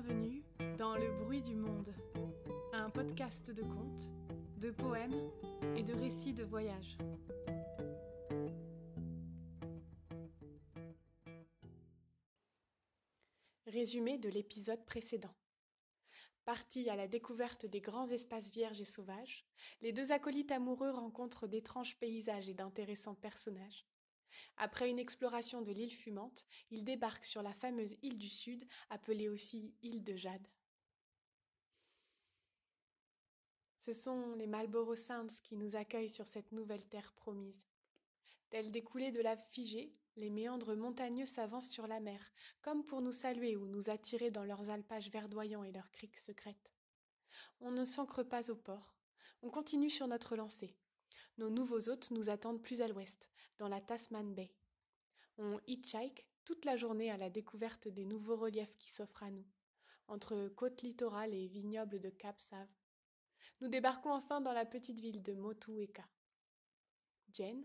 Bienvenue dans Le bruit du monde, un podcast de contes, de poèmes et de récits de voyage. Résumé de l'épisode précédent. Partis à la découverte des grands espaces vierges et sauvages, les deux acolytes amoureux rencontrent d'étranges paysages et d'intéressants personnages. Après une exploration de l'île fumante, ils débarquent sur la fameuse île du Sud, appelée aussi île de Jade. Ce sont les Marlborough Sounds qui nous accueillent sur cette nouvelle terre promise. Tels des coulées de lave figée, les méandres montagneux s'avancent sur la mer, comme pour nous saluer ou nous attirer dans leurs alpages verdoyants et leurs criques secrètes. On ne s'ancre pas au port. On continue sur notre lancée. Nos nouveaux hôtes nous attendent plus à l'ouest, dans la Tasman Bay. On hitchhike toute la journée à la découverte des nouveaux reliefs qui s'offrent à nous, entre côte littorale et vignobles de Cap Save. Nous débarquons enfin dans la petite ville de Motueka. Jane,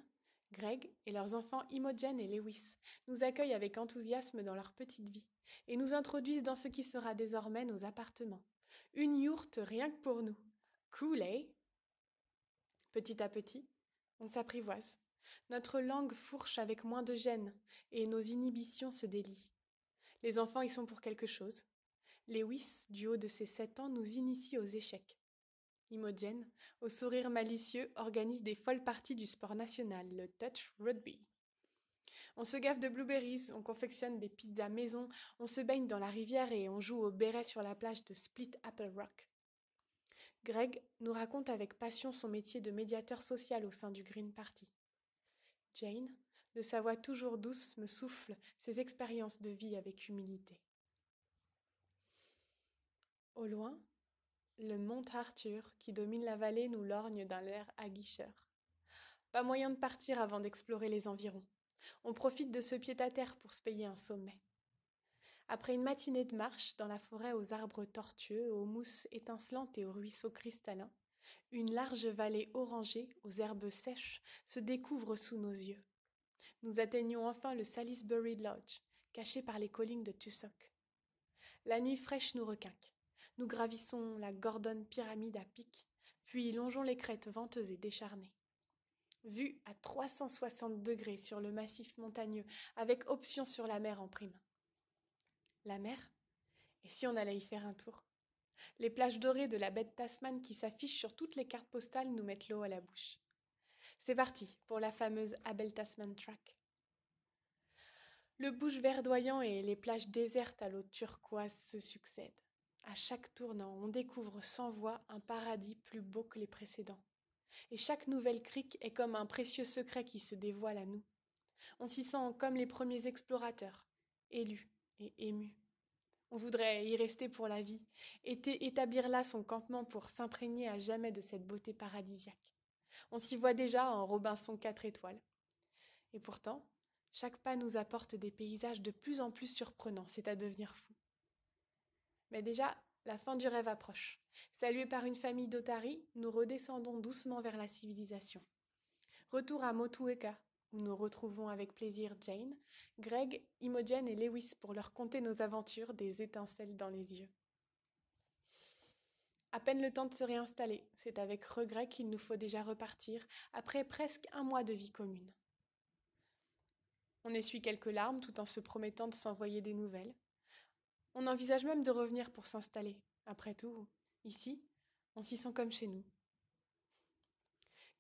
Greg et leurs enfants Imogen et Lewis nous accueillent avec enthousiasme dans leur petite vie et nous introduisent dans ce qui sera désormais nos appartements. Une yourte rien que pour nous. Cool, eh? Petit à petit, on s'apprivoise. Notre langue fourche avec moins de gêne et nos inhibitions se délient. Les enfants y sont pour quelque chose. Lewis, du haut de ses sept ans, nous initie aux échecs. Imogen, au sourire malicieux, organise des folles parties du sport national, le touch rugby. On se gave de blueberries, on confectionne des pizzas maison, on se baigne dans la rivière et on joue au béret sur la plage de Split Apple Rock. Greg nous raconte avec passion son métier de médiateur social au sein du Green Party. Jane, de sa voix toujours douce, me souffle ses expériences de vie avec humilité. Au loin, le mont Arthur, qui domine la vallée, nous lorgne d'un air aguicheur. Pas moyen de partir avant d'explorer les environs. On profite de ce pied-à-terre pour se payer un sommet. Après une matinée de marche dans la forêt aux arbres tortueux, aux mousses étincelantes et aux ruisseaux cristallins, une large vallée orangée aux herbes sèches se découvre sous nos yeux. Nous atteignons enfin le Salisbury Lodge, caché par les collines de Tussock. La nuit fraîche nous requinque. Nous gravissons la Gordon pyramide à pic, puis longeons les crêtes venteuses et décharnées. Vue à 360 degrés sur le massif montagneux, avec option sur la mer en prime. La mer? Et si on allait y faire un tour? Les plages dorées de la baie de Tasman qui s'affichent sur toutes les cartes postales nous mettent l'eau à la bouche. C'est parti pour la fameuse Abel Tasman Track. Le bouge verdoyant et les plages désertes à l'eau turquoise se succèdent. À chaque tournant, on découvre sans voix un paradis plus beau que les précédents. Et chaque nouvelle crique est comme un précieux secret qui se dévoile à nous. On s'y sent comme les premiers explorateurs, élus, ému. On voudrait y rester pour la vie, établir là son campement pour s'imprégner à jamais de cette beauté paradisiaque. On s'y voit déjà en Robinson quatre étoiles. Et pourtant, chaque pas nous apporte des paysages de plus en plus surprenants, c'est à devenir fou. Mais déjà, la fin du rêve approche. Salués par une famille d'Otari, nous redescendons doucement vers la civilisation. Retour à Motueka, où nous retrouvons avec plaisir Jane, Greg, Imogen et Lewis pour leur conter nos aventures des étincelles dans les yeux. À peine le temps de se réinstaller, c'est avec regret qu'il nous faut déjà repartir après presque un mois de vie commune. On essuie quelques larmes tout en se promettant de s'envoyer des nouvelles. On envisage même de revenir pour s'installer. Après tout, ici, on s'y sent comme chez nous.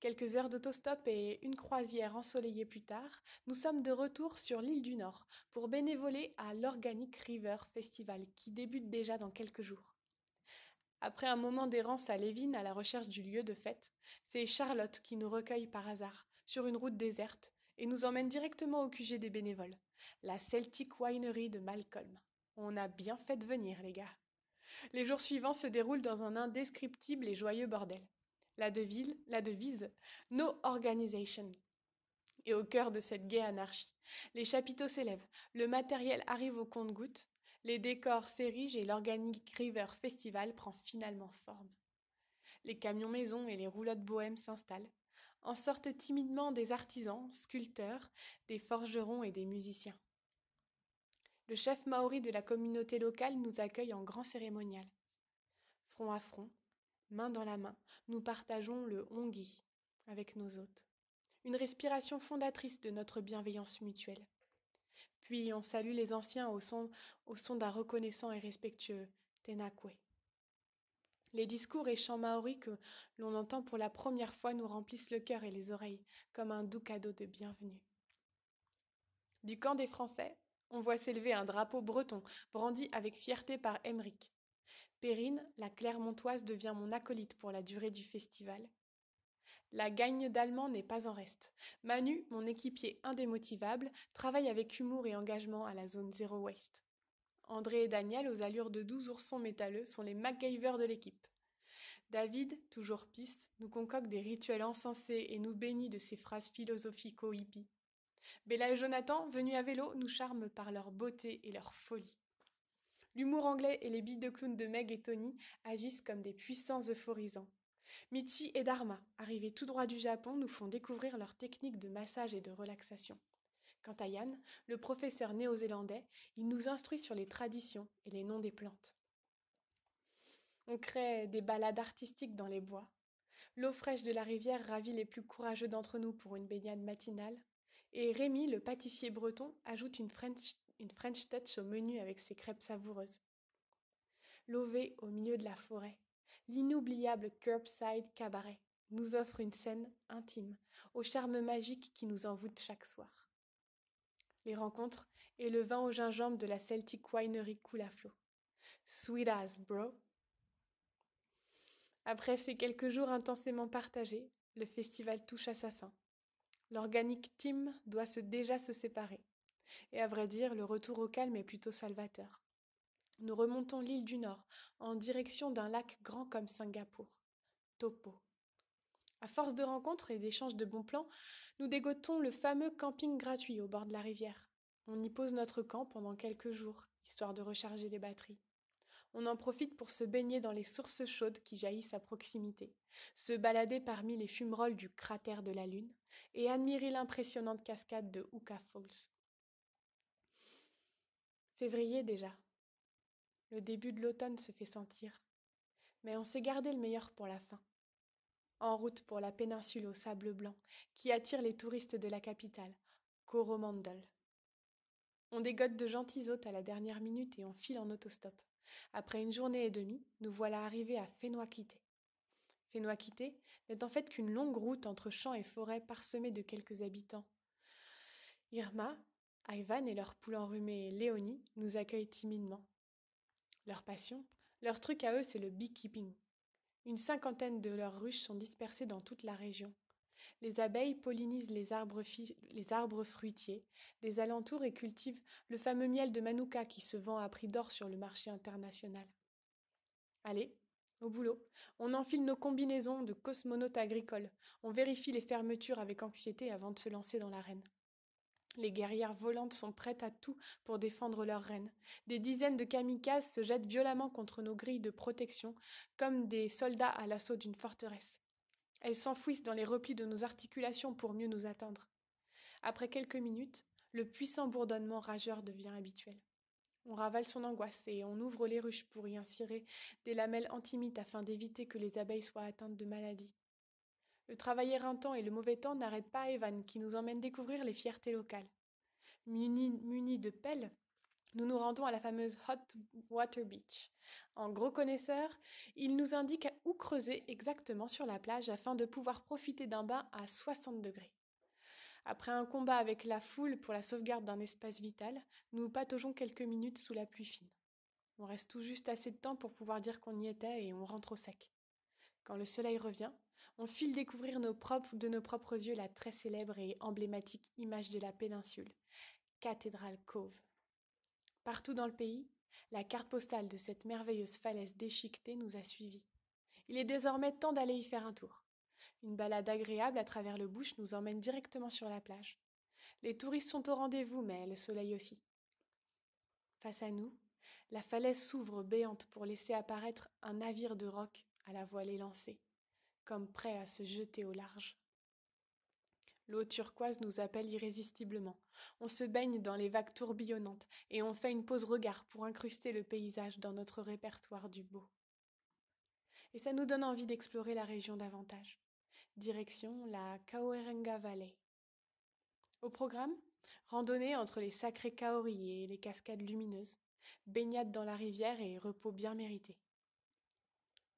Quelques heures d'autostop et une croisière ensoleillée plus tard, nous sommes de retour sur l'île du Nord pour bénévoler à l'Organic River Festival qui débute déjà dans quelques jours. Après un moment d'errance à Lévin à la recherche du lieu de fête, c'est Charlotte qui nous recueille par hasard sur une route déserte et nous emmène directement au QG des bénévoles, la Celtic Winery de Malcolm. On a bien fait venir, les gars. Les jours suivants se déroulent dans un indescriptible et joyeux bordel la, devise, la devise No Organization. Et au cœur de cette gaie anarchie, les chapiteaux s'élèvent, le matériel arrive au compte-gouttes, les décors s'érigent et l'Organic River Festival prend finalement forme. Les camions maisons et les roulottes bohèmes s'installent, en sortent timidement des artisans, sculpteurs, des forgerons et des musiciens. Le chef maori de la communauté locale nous accueille en grand cérémonial. Front à front, main dans la main, nous partageons le hongi avec nos hôtes. Une respiration fondatrice de notre bienveillance mutuelle. Puis on salue les anciens au son, d'un reconnaissant et respectueux Tenakwe. Les discours et chants maoris que l'on entend pour la première fois nous remplissent le cœur et les oreilles comme un doux cadeau de bienvenue. Du camp des Français, on voit s'élever un drapeau breton, brandi avec fierté par Emeric. Perrine, la Clermontoise, devient mon acolyte pour la durée du festival. La gagne d'allemand n'est pas en reste. Manu, mon équipier indémotivable, travaille avec humour et engagement à la zone Zero Waste. André et Daniel, aux allures de doux oursons métalleux, sont les MacGyver de l'équipe. David, toujours piste, nous concocte des rituels encensés et nous bénit de ses phrases philosophico-hippies. Bella et Jonathan, venus à vélo, nous charment par leur beauté et leur folie. L'humour anglais et les billes de clown de Meg et Tony agissent comme des puissants euphorisants. Michi et Dharma, arrivés tout droit du Japon, nous font découvrir leurs techniques de massage et de relaxation. Quant à Yann, le professeur néo-zélandais, il nous instruit sur les traditions et les noms des plantes. On crée des balades artistiques dans les bois. L'eau fraîche de la rivière ravit les plus courageux d'entre nous pour une baignade matinale. Et Rémi, le pâtissier breton, ajoute une French, une French touch au menu avec ses crêpes savoureuses. Lové au milieu de la forêt, l'inoubliable Curbside Cabaret nous offre une scène intime, au charme magique qui nous envoûte chaque soir les rencontres et le vin au gingembre de la Celtic Winery coule à flot. Sweet as, bro. Après ces quelques jours intensément partagés, le festival touche à sa fin. L'organique team doit déjà se séparer. Et à vrai dire, le retour au calme est plutôt salvateur. Nous remontons l'île du Nord, en direction d'un lac grand comme Singapour. Topo. À force de rencontres et d'échanges de bons plans, nous dégotons le fameux camping gratuit au bord de la rivière. On y pose notre camp pendant quelques jours, histoire de recharger les batteries. On en profite pour se baigner dans les sources chaudes qui jaillissent à proximité, se balader parmi les fumerolles du cratère de la Lune et admirer l'impressionnante cascade de Hooka Falls. Février déjà. Le début de l'automne se fait sentir, mais on s'est gardé le meilleur pour la fin en route pour la péninsule au sable blanc, qui attire les touristes de la capitale, Coromandel. On dégote de gentils hôtes à la dernière minute et on file en autostop. Après une journée et demie, nous voilà arrivés à Fénoakité. Fénoakité n'est en fait qu'une longue route entre champs et forêts parsemée de quelques habitants. Irma, Ivan et leur poule enrhumée Léonie nous accueillent timidement. Leur passion, leur truc à eux, c'est le beekeeping. Une cinquantaine de leurs ruches sont dispersées dans toute la région. Les abeilles pollinisent les arbres, les fruitiers des alentours et cultivent le fameux miel de Manuka qui se vend à prix d'or sur le marché international. Allez, au boulot. On enfile nos combinaisons de cosmonautes agricoles. On vérifie les fermetures avec anxiété avant de se lancer dans l'arène. Les guerrières volantes sont prêtes à tout pour défendre leur reine. Des dizaines de kamikazes se jettent violemment contre nos grilles de protection, comme des soldats à l'assaut d'une forteresse. Elles s'enfouissent dans les replis de nos articulations pour mieux nous atteindre. Après quelques minutes, le puissant bourdonnement rageur devient habituel. On ravale son angoisse et on ouvre les ruches pour y insérer des lamelles antimites afin d'éviter que les abeilles soient atteintes de maladies. Le travail éreintant et le mauvais temps n'arrêtent pas Evan, qui nous emmène découvrir les fiertés locales. Munis, de pelles, nous nous rendons à la fameuse Hot Water Beach. En gros connaisseur, il nous indique où creuser exactement sur la plage afin de pouvoir profiter d'un bain à 60 degrés. Après un combat avec la foule pour la sauvegarde d'un espace vital, nous pataugeons quelques minutes sous la pluie fine. On reste tout juste assez de temps pour pouvoir dire qu'on y était et on rentre au sec. Quand le soleil revient, on file découvrir de nos propres yeux la très célèbre et emblématique image de la péninsule, Cathédrale Cove. Partout dans le pays, la carte postale de cette merveilleuse falaise déchiquetée nous a suivis. Il est désormais temps d'aller y faire un tour. Une balade agréable à travers le bush nous emmène directement sur la plage. Les touristes sont au rendez-vous, mais le soleil aussi. Face à nous, la falaise s'ouvre béante pour laisser apparaître un navire de roc à la voile élancée comme prêt à se jeter au large. L'eau turquoise nous appelle irrésistiblement. On se baigne dans les vagues tourbillonnantes et on fait une pause regard pour incruster le paysage dans notre répertoire du beau. Et ça nous donne envie d'explorer la région davantage. Direction la Kaoerenga Valley. Au programme, randonnée entre les sacrés kaoris et les cascades lumineuses, baignade dans la rivière et repos bien mérité.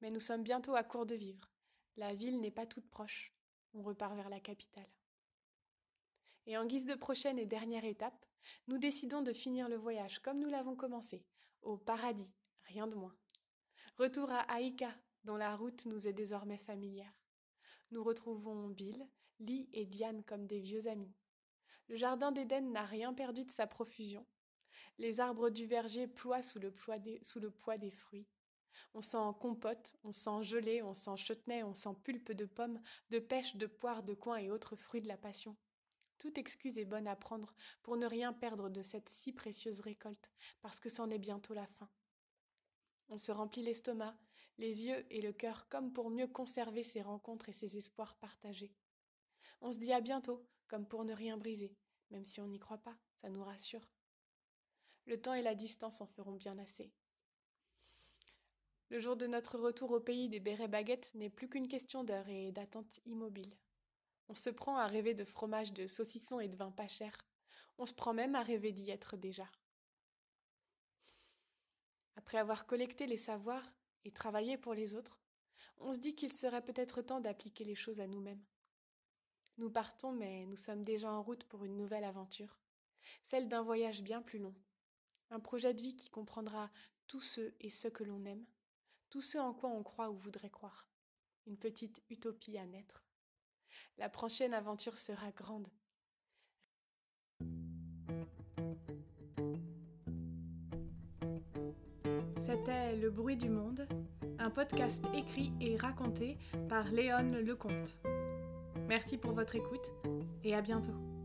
Mais nous sommes bientôt à court de vivre. La ville n'est pas toute proche. On repart vers la capitale. Et en guise de prochaine et dernière étape, nous décidons de finir le voyage comme nous l'avons commencé, au paradis, rien de moins. Retour à Aïka, dont la route nous est désormais familière. Nous retrouvons Bill, Lee et Diane comme des vieux amis. Le jardin d'Éden n'a rien perdu de sa profusion. Les arbres du verger ploient sous le, poids des, sous le poids des fruits. On sent compote, on sent gelée, on sent chutney, on sent pulpe de pommes, de pêche, de poire, de coin et autres fruits de la passion. Toute excuse est bonne à prendre pour ne rien perdre de cette si précieuse récolte, parce que c'en est bientôt la fin. On se remplit l'estomac, les yeux et le cœur comme pour mieux conserver ces rencontres et ces espoirs partagés. On se dit à bientôt, comme pour ne rien briser, même si on n'y croit pas, ça nous rassure. Le temps et la distance en feront bien assez. Le jour de notre retour au pays des bérets baguettes n'est plus qu'une question d'heure et d'attente immobile. On se prend à rêver de fromage, de saucisson et de vin pas cher. On se prend même à rêver d'y être déjà. Après avoir collecté les savoirs et travaillé pour les autres, on se dit qu'il serait peut-être temps d'appliquer les choses à nous-mêmes. Nous partons, mais nous sommes déjà en route pour une nouvelle aventure, celle d'un voyage bien plus long, un projet de vie qui comprendra tous ceux et ceux que l'on aime, tous ceux en quoi on croit ou voudrait croire, une petite utopie à naître. La prochaine aventure sera grande. C'était Le bruit du monde, un podcast écrit et raconté par Léon Lecomte. Merci pour votre écoute et à bientôt.